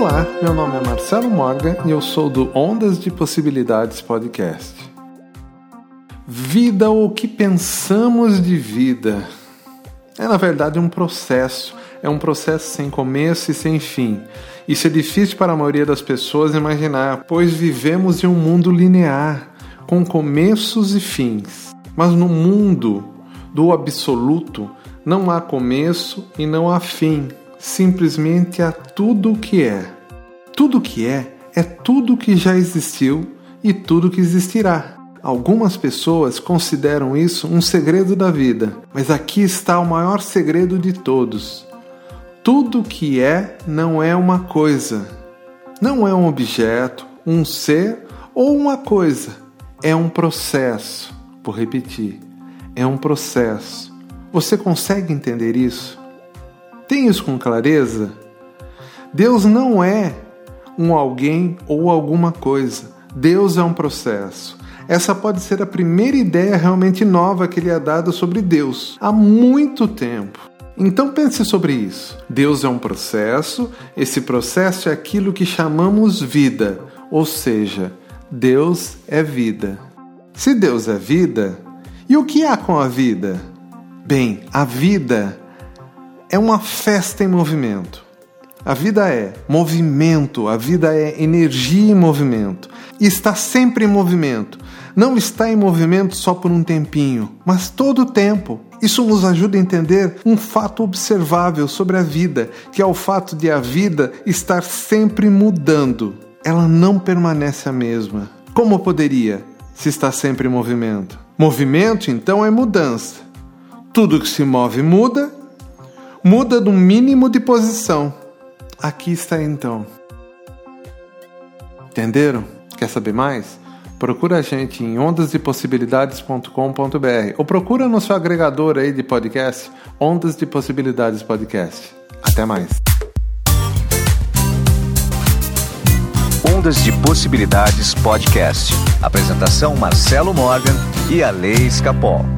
Olá, meu nome é Marcelo Morgan e eu sou do Ondas de Possibilidades Podcast. Vida ou o que pensamos de vida é na verdade um processo, é um processo sem começo e sem fim. Isso é difícil para a maioria das pessoas imaginar, pois vivemos em um mundo linear, com começos e fins. Mas no mundo do absoluto não há começo e não há fim simplesmente a tudo o que é. Tudo o que é é tudo que já existiu e tudo que existirá. Algumas pessoas consideram isso um segredo da vida, mas aqui está o maior segredo de todos. Tudo que é não é uma coisa, não é um objeto, um ser ou uma coisa. É um processo. Vou repetir: é um processo. Você consegue entender isso? Tem isso com clareza? Deus não é um alguém ou alguma coisa. Deus é um processo. Essa pode ser a primeira ideia realmente nova que lhe é dada sobre Deus há muito tempo. Então pense sobre isso. Deus é um processo, esse processo é aquilo que chamamos vida, ou seja, Deus é vida. Se Deus é vida, e o que há com a vida? Bem, a vida é uma festa em movimento. A vida é movimento, a vida é energia em movimento. E está sempre em movimento. Não está em movimento só por um tempinho, mas todo o tempo. Isso nos ajuda a entender um fato observável sobre a vida, que é o fato de a vida estar sempre mudando. Ela não permanece a mesma. Como poderia, se está sempre em movimento? Movimento, então, é mudança. Tudo que se move muda muda no mínimo de posição. Aqui está então. Entenderam? Quer saber mais? Procura a gente em ondasdepossibilidades.com.br ou procura no seu agregador aí de podcast, Ondas de Possibilidades Podcast. Até mais. Ondas de Possibilidades Podcast. Apresentação Marcelo Morgan e a Lei Escapol.